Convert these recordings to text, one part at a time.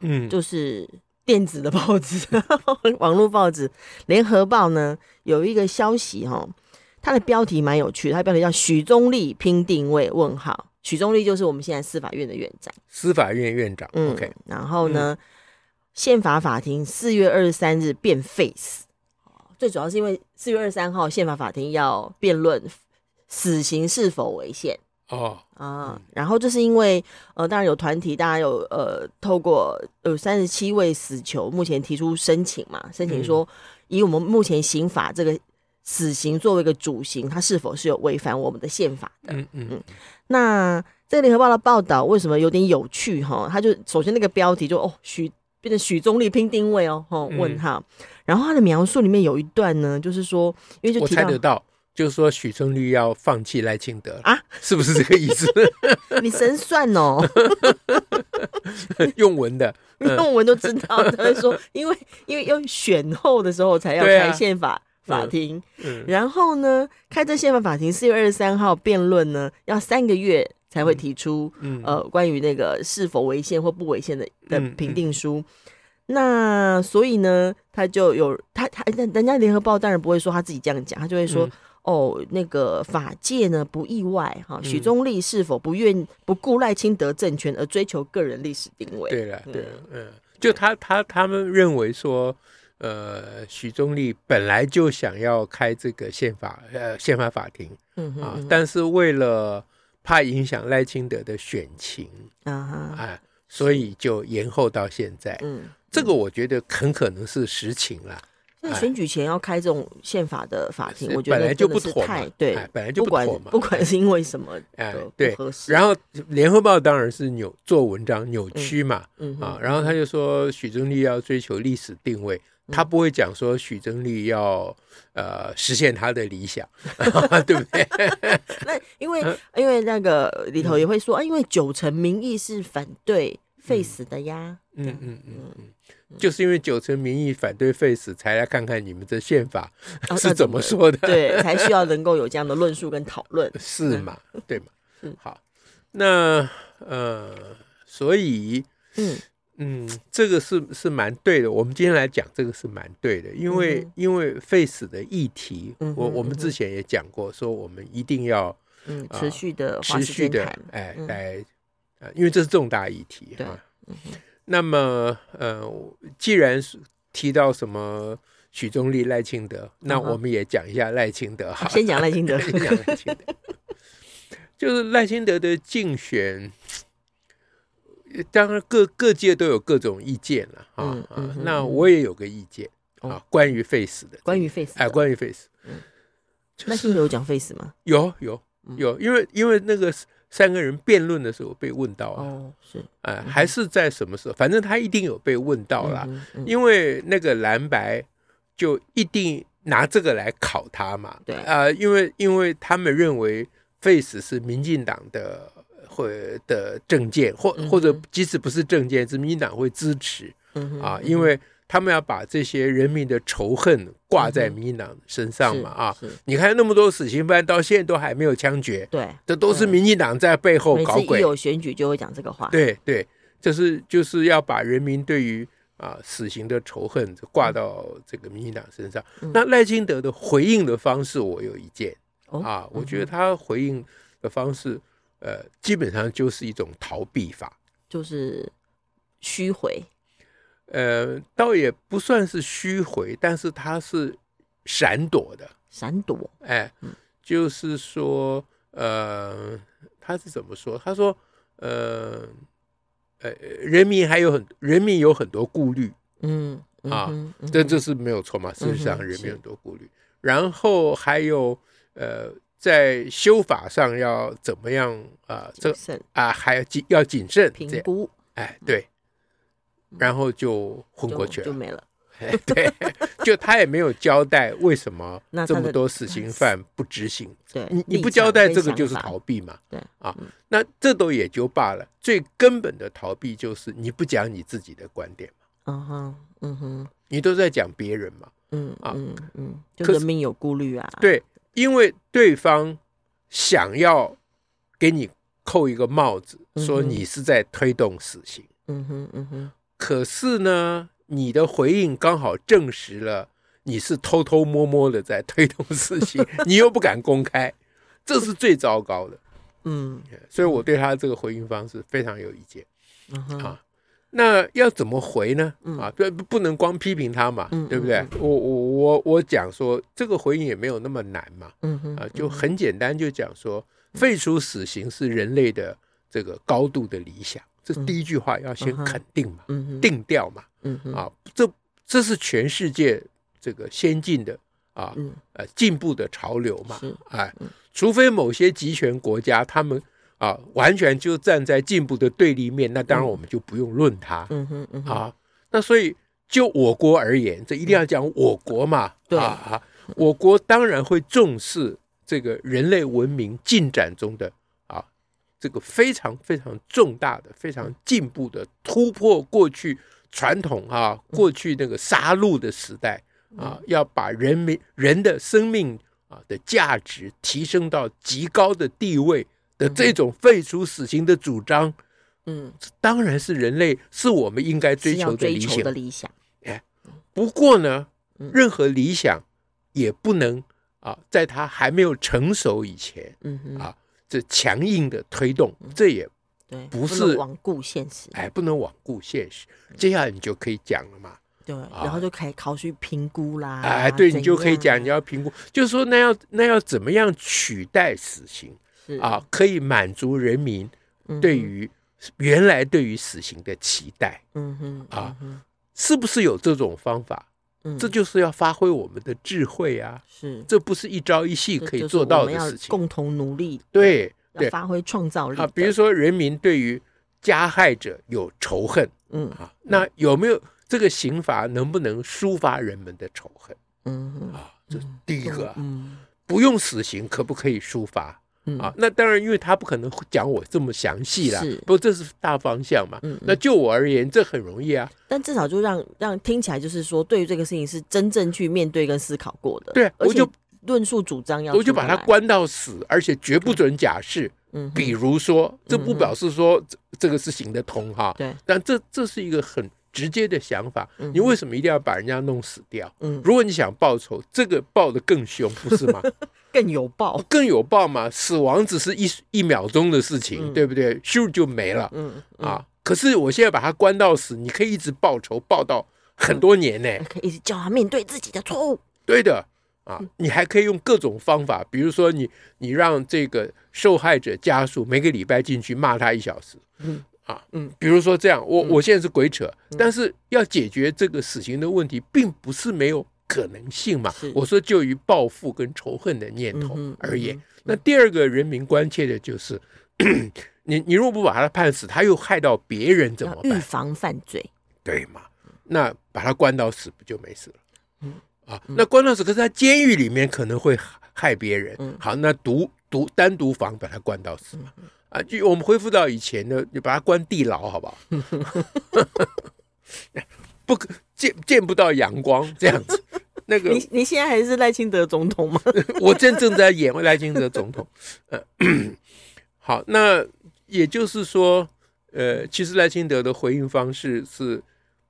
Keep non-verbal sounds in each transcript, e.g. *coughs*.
嗯，就是电子的报纸，*laughs* 网络报纸《联合报》呢有一个消息哈、哦，它的标题蛮有趣的，它的标题叫“许宗力拼定位”问号。许宗力就是我们现在司法院的院长，司法院院长。嗯、OK，然后呢，嗯、宪法法庭四月二十三日变 face，，最主要是因为四月二十三号宪法法庭要辩论死刑是否违宪。哦啊，嗯、然后就是因为呃，当然有团体，大家有呃，透过有三十七位死囚目前提出申请嘛，申请说以我们目前刑法这个死刑作为一个主刑，它是否是有违反我们的宪法的？嗯嗯嗯。那这个联合报的报道为什么有点有趣哈？他就首先那个标题就哦许变成许宗力拼定位哦，哦问号，嗯、然后他的描述里面有一段呢，就是说因为就提到我猜得到。就是说，许宗力要放弃赖清德啊，是不是这个意思？*laughs* 你神算哦，*laughs* 用文的，用文都知道。他会说，*laughs* 因为因为要选后的时候才要开宪法法庭，然后呢，开这宪法法庭四月二十三号辩论呢，要三个月才会提出呃关于那个是否违宪或不违宪的的评定书。那所以呢，他就有他他人人家联合报当然不会说他自己这样讲，他就会说。哦，那个法界呢不意外哈，许宗力是否不愿不顾赖清德政权而追求个人历史定位？对了，对了，嗯，就他他他们认为说，呃，许宗力本来就想要开这个宪法呃宪法法庭，嗯哼但是为了怕影响赖清德的选情啊哈，哎，所以就延后到现在。嗯，这个我觉得很可能是实情啦。那选举前要开这种宪法的法庭，我觉得本来就不妥太对，本来就不妥嘛。不管是因为什么，哎，对。然后联合报当然是扭做文章扭曲嘛，啊，然后他就说许宗力要追求历史定位，他不会讲说许宗力要呃实现他的理想，*laughs* 对不对？*laughs* 那因为因为那个里头也会说啊，因为九成民意是反对废死的呀，嗯嗯嗯嗯。就是因为九成民意反对废死，才来看看你们这宪法是怎么说的，对，才需要能够有这样的论述跟讨论，*laughs* 是嘛？对嘛？嗯好，那呃，所以嗯嗯，这个是是蛮对的。我们今天来讲这个是蛮对的，因为因为废死的议题，我我们之前也讲过，说我们一定要嗯持续的持续的哎来呃，因为这是重大议题啊。那么，呃，既然是提到什么许宗立、赖清德，那我们也讲一下赖清德。好，*laughs* 先讲赖清德。*laughs* 先讲赖清德。*laughs* 就是赖清德的竞选，当然各各界都有各种意见了啊啊。那我也有个意见啊，关于 face 的，关于 face，，哎，关于废死。嗯，赖清德有讲 face 吗？有有有，因为因为那个。三个人辩论的时候被问到啊，哦，是，哎，还是在什么时候？反正他一定有被问到了，因为那个蓝白就一定拿这个来考他嘛，对。啊，因为因为他们认为 Face 是民进党的或的政见，或或者即使不是政见，是民进党会支持。啊，因为。他们要把这些人民的仇恨挂在民进党身上嘛？啊，你看那么多死刑犯到现在都还没有枪决，对，这都是民进党在背后搞鬼。一有选举就会讲这个话。对对，这是就是要把人民对于啊死刑的仇恨挂到这个民进党身上。那赖清德的回应的方式，我有一见啊，我觉得他回应的方式，呃，基本上就是一种逃避法，就是虚回。呃，倒也不算是虚回，但是他是闪躲的，闪躲。哎，就是说，呃，他是怎么说？他说，呃，呃，人民还有很，人民有很多顾虑，嗯，啊，这这是没有错嘛。事实上，人民很多顾虑，然后还有，呃，在修法上要怎么样啊？这啊，还要谨要谨慎评估。哎，对。然后就昏过去了，就，就没了。*laughs* 对，就他也没有交代为什么 *laughs* 这么多死刑犯不执行。*laughs* 对，你你不交代这个就是逃避嘛。对啊，那这都也就罢了。最根本的逃避就是你不讲你自己的观点嘛。嗯哼，嗯哼，你都在讲别人嘛。嗯啊，嗯，就人民有顾虑啊。对，因为对方想要给你扣一个帽子，说你是在推动死刑。嗯哼，嗯哼。可是呢？你的回应刚好证实了你是偷偷摸摸的在推动事情，*laughs* 你又不敢公开，这是最糟糕的。嗯，所以我对他这个回应方式非常有意见。嗯、啊，那要怎么回呢？啊，不不能光批评他嘛，对不对？我我我我讲说这个回应也没有那么难嘛。啊，就很简单，就讲说废除死刑是人类的这个高度的理想。这第一句话要先肯定嘛，定调嘛，啊，这这是全世界这个先进的啊，呃，进步的潮流嘛，哎，除非某些集权国家他们啊完全就站在进步的对立面，那当然我们就不用论它，啊，那所以就我国而言，这一定要讲我国嘛，啊啊，我国当然会重视这个人类文明进展中的。这个非常非常重大的、非常进步的突破，过去传统啊，过去那个杀戮的时代啊，要把人民人的生命啊的价值提升到极高的地位的这种废除死刑的主张，嗯，当然是人类是我们应该追求的理想。理想，哎，不过呢，任何理想也不能啊，在它还没有成熟以前，嗯啊。这强硬的推动，这也不是罔顾现实，哎，不能罔顾现实。接下来你就可以讲了嘛，对，然后就可以考虑评估啦，哎，对你就可以讲，你要评估，就是说那要那要怎么样取代死刑是啊？可以满足人民对于原来对于死刑的期待，嗯哼，啊，是不是有这种方法？这就是要发挥我们的智慧啊！是，这不是一朝一夕可以做到的事情。共同努力，对，要发挥创造力啊！比如说，人民对于加害者有仇恨，嗯啊，那有没有这个刑罚能不能抒发人们的仇恨？嗯啊，这是第一个。嗯，不用死刑，可不可以抒发？啊，那当然，因为他不可能讲我这么详细啦。不过这是大方向嘛。嗯那就我而言，这很容易啊。但至少就让让听起来就是说，对于这个事情是真正去面对跟思考过的。对，我就论述主张要，我就把他关到死，而且绝不准假释。嗯，比如说，这不表示说这个是行得通哈。对，但这这是一个很直接的想法。你为什么一定要把人家弄死掉？嗯，如果你想报仇，这个报的更凶，不是吗？*laughs* 更有报，更有报嘛？死亡只是一一秒钟的事情，嗯、对不对？咻就没了。嗯，嗯啊，可是我现在把他关到死，你可以一直报仇，报到很多年呢。可以一直叫他面对自己的错误。对的，啊，你还可以用各种方法，比如说你你让这个受害者家属每个礼拜进去骂他一小时。嗯啊，嗯，比如说这样，我我现在是鬼扯，嗯、但是要解决这个死刑的问题，并不是没有。可能性嘛？我说就于报复跟仇恨的念头而言，那第二个人民关切的就是，*clears throat* 你你若不把他判死，他又害到别人怎么办？预防犯罪，对嘛？那把他关到死不就没事了？嗯啊，那关到死，可是他监狱里面可能会害别人。好，那独独单独房把他关到死嘛？啊，就我们恢复到以前的，就把他关地牢，好不好？*laughs* 不可见见不到阳光这样子，*laughs* 那个你你现在还是赖清德总统吗？*laughs* 我正正在演赖清德总统。呃，*clears throat* 好，那也就是说，呃，其实赖清德的回应方式是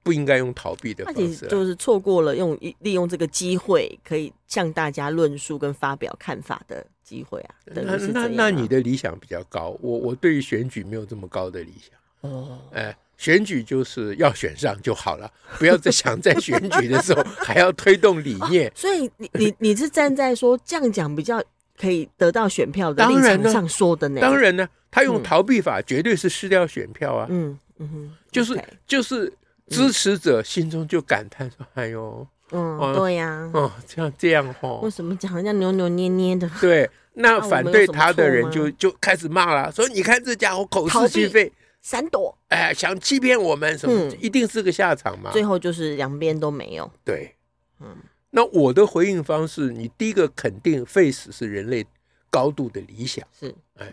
不应该用逃避的方式，就是错过了用利用这个机会可以向大家论述跟发表看法的机会啊。那那那你的理想比较高，我我对于选举没有这么高的理想哦，哎。选举就是要选上就好了，不要再想在选举的时候还要推动理念。*laughs* 所以你你你是站在说这样讲比较可以得到选票的立场上说的呢？当然呢，他用逃避法绝对是失掉选票啊。嗯嗯哼，就是就是支持者心中就感叹说：“哎呦，嗯，对呀，哦，这样这样哈，为什么讲人家扭扭捏捏的？”对，那 *laughs* 反对他的人就就开始骂了，说：“你看这家伙口是心非。”闪躲，哎，想欺骗我们什么，一定是个下场嘛。最后就是两边都没有。对，嗯，那我的回应方式，你第一个肯定 face 是人类高度的理想，是，哎，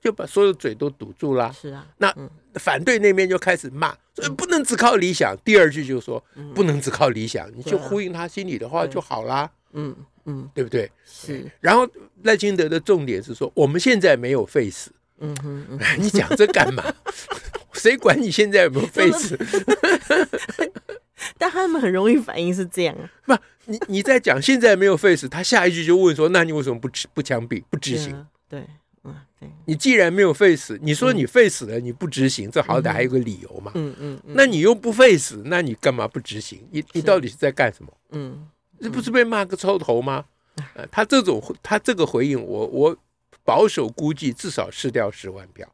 就把所有嘴都堵住了。是啊，那反对那边就开始骂，说不能只靠理想。第二句就说不能只靠理想，你就呼应他心里的话就好啦。嗯嗯，对不对？是。然后赖清德的重点是说，我们现在没有嗯哼，*laughs* 你讲这干嘛？*laughs* 谁管你现在有没有 face？？*laughs* 但他们很容易反应是这样啊。不，你你在讲现在没有 face，，他下一句就问说：那你为什么不不枪毙不执行？对，嗯，对。你既然没有 face，，你说你 face 了，你不执行，这好歹还有个理由嘛。嗯嗯。那你又不 face，，那你干嘛不执行？你你到底是在干什么？嗯，这不是被骂个臭头吗？他这种他这个回应，我我。保守估计至少失掉十万票，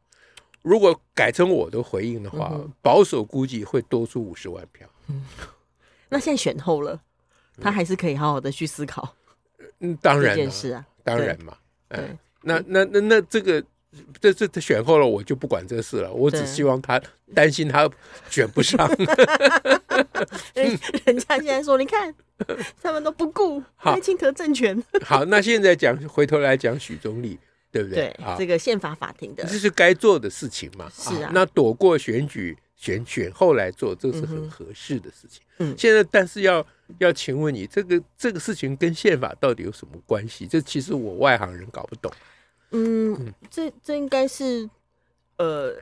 如果改成我的回应的话，嗯、保守估计会多出五十万票。嗯，*laughs* 那现在选后了，他还是可以好好的去思考。嗯，当然件事啊，当然嘛。嗯，那那那那这个这这他选后了，我就不管这事了。我只希望他担心他选不上。*laughs* 人人家现在说，你看他们都不顾赖清德政权。好，那现在讲回头来讲许宗力。对不对？对，这个宪法法庭的，这是该做的事情嘛？是啊，那躲过选举选选后来做，这是很合适的事情。嗯，现在但是要要请问你，这个这个事情跟宪法到底有什么关系？这其实我外行人搞不懂。嗯，这这应该是呃，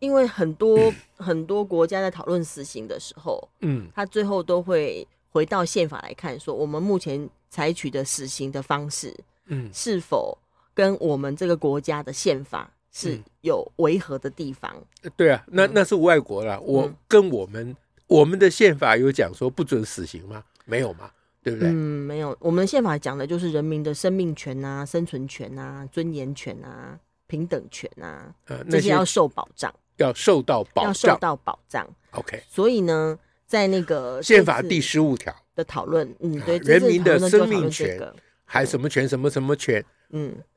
因为很多 *coughs* 很多国家在讨论死刑的时候，嗯，他最后都会回到宪法来看，说我们目前采取的死刑的方式，嗯，是否跟我们这个国家的宪法是有违和的地方。嗯、对啊，那那是外国了。我跟我们、嗯、我们的宪法有讲说不准死刑吗？没有嘛，对不对？嗯，没有。我们的宪法讲的就是人民的生命权啊、生存权啊、尊严权啊、平等权啊，呃、这些要受保障，要受到保障，要受到保障。OK。所以呢，在那个宪法第十五条的讨论，嗯，对，人民的生命权。还什么权？什么什么权？嗯，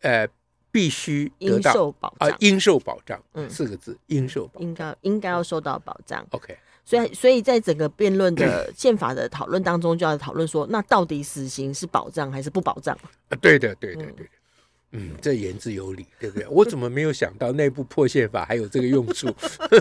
呃，必须得到受保障啊，应受保障。嗯，四个字，应受保障，应该应该要受到保障。OK，所以所以在整个辩论的宪法的讨论当中，就要讨论说，那到底死刑是保障还是不保障？啊，对的，对的，对的。嗯，这言之有理，对不对？我怎么没有想到内部破宪法还有这个用处？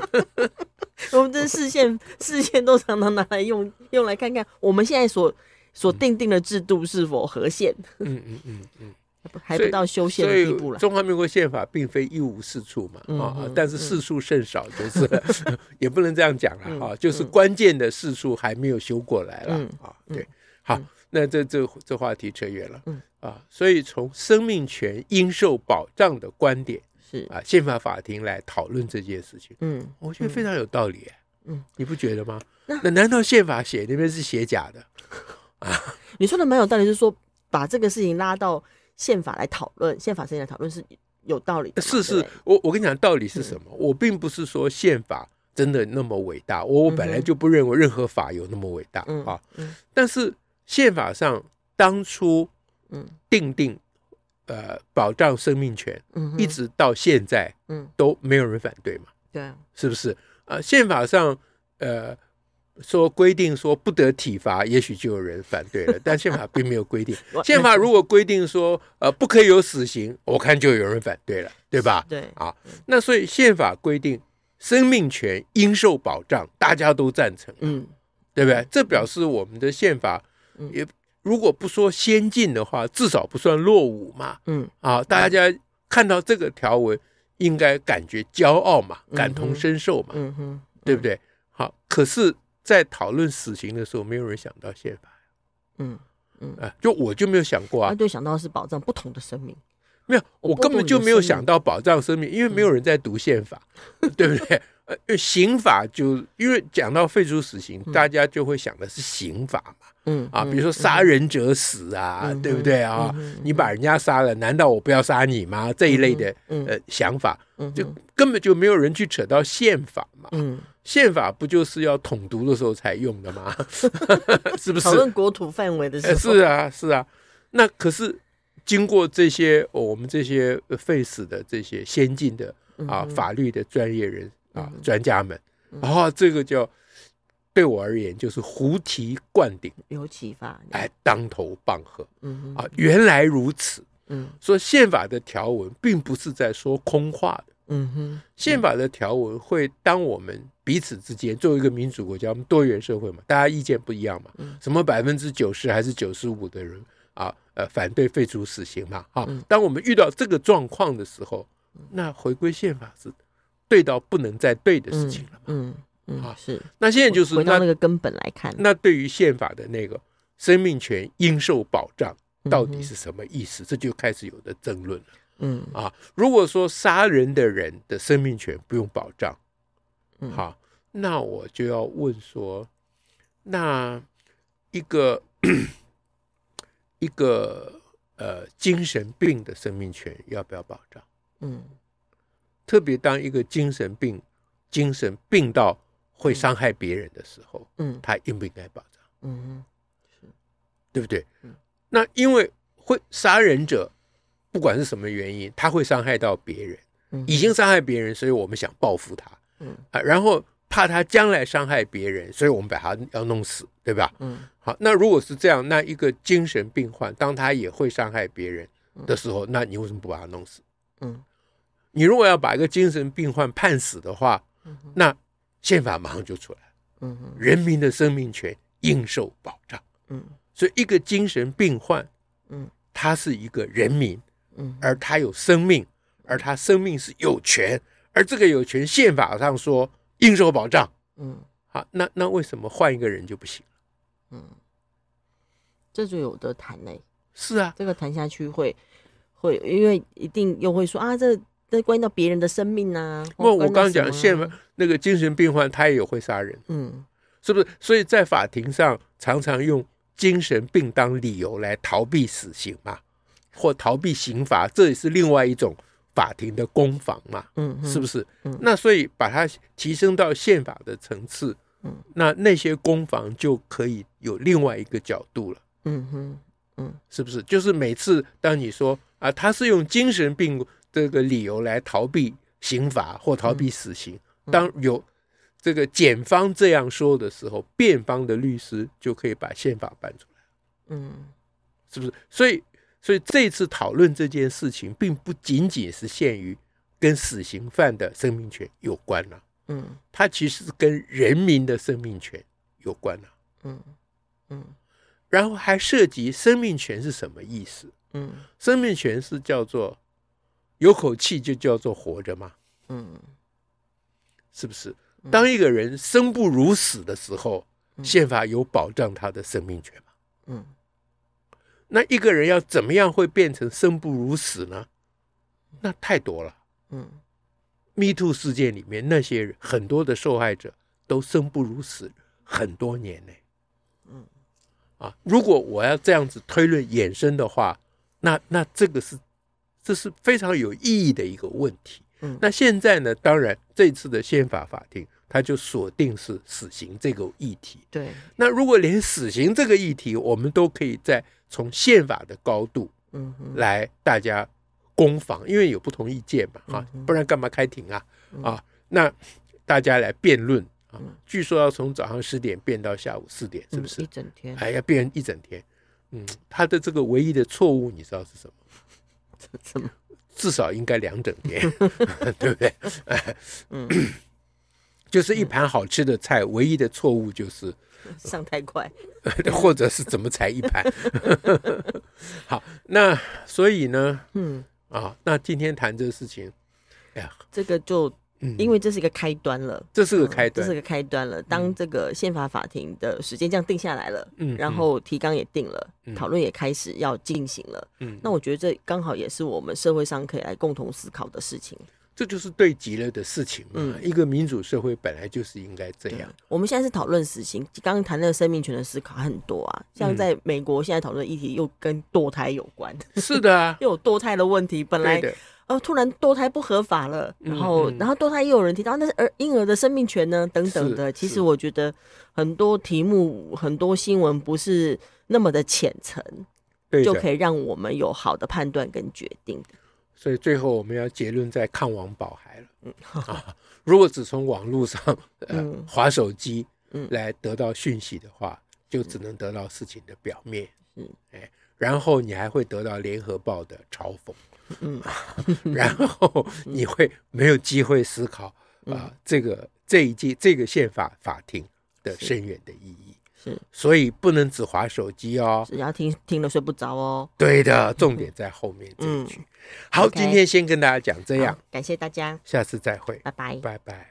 *laughs* *laughs* 我们这视线视线都常常拿来用，用来看看我们现在所。所定定的制度是否合宪？嗯嗯嗯嗯，还不到修宪的地步了。中华民国宪法并非一无是处嘛，啊，但是事处甚少，就是 *laughs* 也不能这样讲了哈，就是关键的事处还没有修过来了啊。对，好，那这这这话题扯远了，啊，所以从生命权应受保障的观点是啊，宪法法庭来讨论这件事情，嗯，我觉得非常有道理，嗯，你不觉得吗？那难道宪法写那边是写假的？啊，*laughs* 你说的蛮有道理，就是说把这个事情拉到宪法来讨论，宪法事情来讨论是有道理的。是是，我我跟你讲道理是什么？我并不是说宪法真的那么伟大，我我本来就不认为任何法有那么伟大啊。但是宪法上当初嗯定定呃保障生命权，一直到现在嗯都没有人反对嘛？对，是不是啊？宪法上呃。说规定说不得体罚，也许就有人反对了。*laughs* 但宪法并没有规定。宪法如果规定说呃不可以有死刑，我看就有人反对了，对吧？对啊。那所以宪法规定生命权应受保障，大家都赞成，嗯，对不对？这表示我们的宪法也如果不说先进的话，至少不算落伍嘛。嗯啊，大家看到这个条文应该感觉骄傲嘛，感同身受嘛，嗯哼，对不对？好，可是。在讨论死刑的时候，没有人想到宪法，嗯嗯，啊，就我就没有想过啊，就，想到是保障不同的生命，没有，我根本就没有想到保障生命，因为没有人在读宪法，*laughs* 对不对？呃，刑法就因为讲到废除死刑，大家就会想的是刑法嘛，嗯啊，比如说杀人者死啊，对不对？啊？你把人家杀了，难道我不要杀你吗？这一类的呃想法，就根本就没有人去扯到宪法嘛，嗯。宪法不就是要统独的时候才用的吗？*laughs* 是不是？讨论国土范围的时候。是啊，是啊。那可是经过这些、哦、我们这些废死的这些先进的啊法律的专业人啊专家们，然后这个叫对我而言就是胡提灌顶，有启发，哎，当头棒喝，嗯啊，原来如此，嗯，说宪法的条文并不是在说空话的，嗯哼，宪法的条文会当我们彼此之间作为一个民主国家，我们多元社会嘛，大家意见不一样嘛，什么百分之九十还是九十五的人啊，呃，反对废除死刑嘛，啊，当我们遇到这个状况的时候，那回归宪法是对到不能再对的事情了嘛，嗯。啊，是。那现在就是回到那个根本来看，那对于宪法的那个生命权应受保障到底是什么意思？这就开始有的争论了。嗯啊，如果说杀人的人的生命权不用保障，好，那我就要问说，那一个一个呃精神病的生命权要不要保障？嗯，特别当一个精神病精神病到会伤害别人的时候，嗯，他应不应该保障？嗯，是，对不对？嗯，那因为会杀人者，不管是什么原因，他会伤害到别人，嗯，已经伤害别人，所以我们想报复他，嗯啊，然后怕他将来伤害别人，所以我们把他要弄死，对吧？嗯，好，那如果是这样，那一个精神病患，当他也会伤害别人的时候，那你为什么不把他弄死？嗯，你如果要把一个精神病患判死的话，那宪法马上就出来，嗯，人民的生命权应受保障，嗯，所以一个精神病患，嗯，他是一个人民，嗯，而他有生命，而他生命是有权，而这个有权宪法上说应受保障，嗯，好，那那为什么换一个人就不行？嗯，这就有的谈嘞，是啊，这个谈下去会会，因为一定又会说啊这。这关系到别人的生命啊！不，我刚刚讲现那个精神病患，他也有会杀人，嗯，是不是？所以在法庭上常常用精神病当理由来逃避死刑嘛，或逃避刑罚，这也是另外一种法庭的攻防嘛，嗯，是不是？嗯，那所以把它提升到宪法的层次，嗯，那那些攻防就可以有另外一个角度了，嗯哼，嗯，是不是？就是每次当你说啊，他是用精神病。这个理由来逃避刑罚或逃避死刑，当有这个检方这样说的时候，辩方的律师就可以把宪法搬出来，嗯，是不是？所以，所以这次讨论这件事情，并不仅仅是限于跟死刑犯的生命权有关了，嗯，它其实是跟人民的生命权有关了，嗯嗯，然后还涉及生命权是什么意思？嗯，生命权是叫做。有口气就叫做活着吗？嗯，是不是？当一个人生不如死的时候，宪法有保障他的生命权吗？嗯，那一个人要怎么样会变成生不如死呢？那太多了。嗯，Me Too 事件里面那些人很多的受害者都生不如死很多年呢。嗯，啊，如果我要这样子推论衍生的话，那那这个是。这是非常有意义的一个问题。嗯，那现在呢？当然，这次的宪法法庭，它就锁定是死刑这个议题。对。那如果连死刑这个议题，我们都可以在从宪法的高度，嗯，来大家攻防，因为有不同意见嘛，啊，不然干嘛开庭啊？啊，那大家来辩论啊。据说要从早上十点辩到下午四点，是不是？一整天。哎，要辩一整天。嗯，他的这个唯一的错误，你知道是什么？*laughs* 怎么？至少应该两整天，*laughs* 对不对？嗯，*laughs* *coughs* *coughs* 就是一盘好吃的菜，唯一的错误就是 *laughs* 上太快，*laughs* 或者是怎么才一盘。*laughs* 好，那所以呢，嗯啊，那今天谈这个事情，哎呀，这个就。因为这是一个开端了，这是个开端，这是个开端了。当这个宪法法庭的时间这样定下来了，嗯，然后提纲也定了，讨论也开始要进行了，嗯，那我觉得这刚好也是我们社会上可以来共同思考的事情。这就是对极了的事情嘛，一个民主社会本来就是应该这样。我们现在是讨论死刑，刚刚谈那个生命权的思考很多啊，像在美国现在讨论的议题又跟堕胎有关，是的啊，*laughs* 又有堕胎的问题，本来。哦，突然堕胎不合法了，然后，嗯嗯、然后堕胎又有人提到，那是儿婴儿的生命权呢？等等的。其实我觉得很多题目、很多新闻不是那么的浅层，的就可以让我们有好的判断跟决定。所以最后我们要结论在抗王保孩了。嗯，啊，如果只从网络上呃滑手机来得到讯息的话，就只能得到事情的表面。嗯，哎，然后你还会得到联合报的嘲讽。嗯，然后你会没有机会思考啊，这个这一届这个宪法法庭的深远的意义。是，所以不能只划手机哦，只要听听了睡不着哦。对的，重点在后面这一句。好，今天先跟大家讲这样，感谢大家，下次再会，拜拜，拜拜。